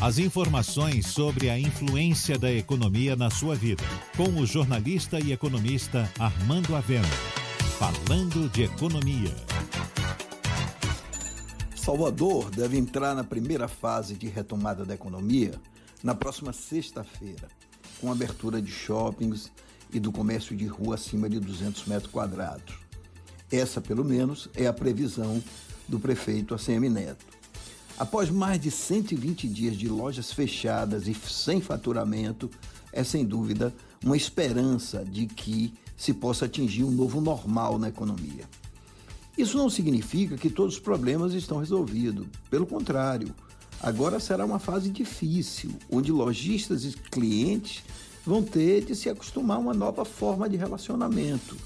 As informações sobre a influência da economia na sua vida. Com o jornalista e economista Armando Avena. Falando de economia. Salvador deve entrar na primeira fase de retomada da economia na próxima sexta-feira, com abertura de shoppings e do comércio de rua acima de 200 metros quadrados. Essa, pelo menos, é a previsão do prefeito ACM Neto. Após mais de 120 dias de lojas fechadas e sem faturamento, é sem dúvida uma esperança de que se possa atingir um novo normal na economia. Isso não significa que todos os problemas estão resolvidos. Pelo contrário, agora será uma fase difícil, onde lojistas e clientes vão ter de se acostumar a uma nova forma de relacionamento,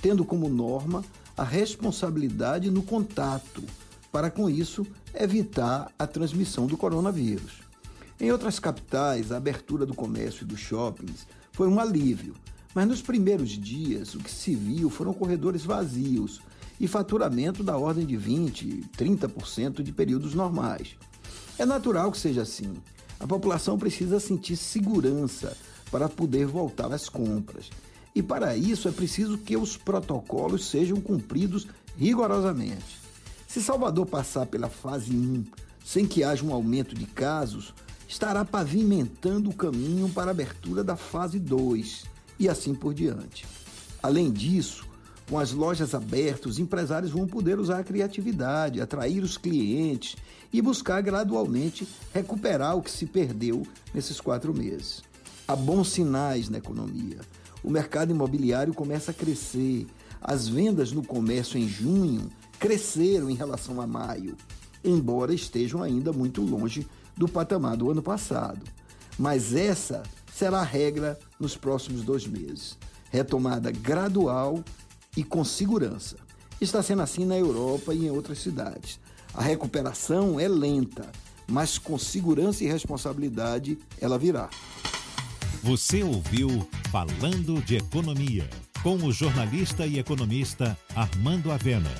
tendo como norma a responsabilidade no contato para com isso evitar a transmissão do coronavírus. Em outras capitais, a abertura do comércio e dos shoppings foi um alívio, mas nos primeiros dias o que se viu foram corredores vazios e faturamento da ordem de 20, 30% de períodos normais. É natural que seja assim. A população precisa sentir segurança para poder voltar às compras. E para isso é preciso que os protocolos sejam cumpridos rigorosamente. Se Salvador passar pela fase 1 sem que haja um aumento de casos, estará pavimentando o caminho para a abertura da fase 2 e assim por diante. Além disso, com as lojas abertas, os empresários vão poder usar a criatividade, atrair os clientes e buscar gradualmente recuperar o que se perdeu nesses quatro meses. Há bons sinais na economia. O mercado imobiliário começa a crescer. As vendas no comércio em junho cresceram em relação a maio, embora estejam ainda muito longe do patamar do ano passado. Mas essa será a regra nos próximos dois meses. Retomada gradual e com segurança. Está sendo assim na Europa e em outras cidades. A recuperação é lenta, mas com segurança e responsabilidade ela virá. Você ouviu Falando de Economia, com o jornalista e economista Armando Avena.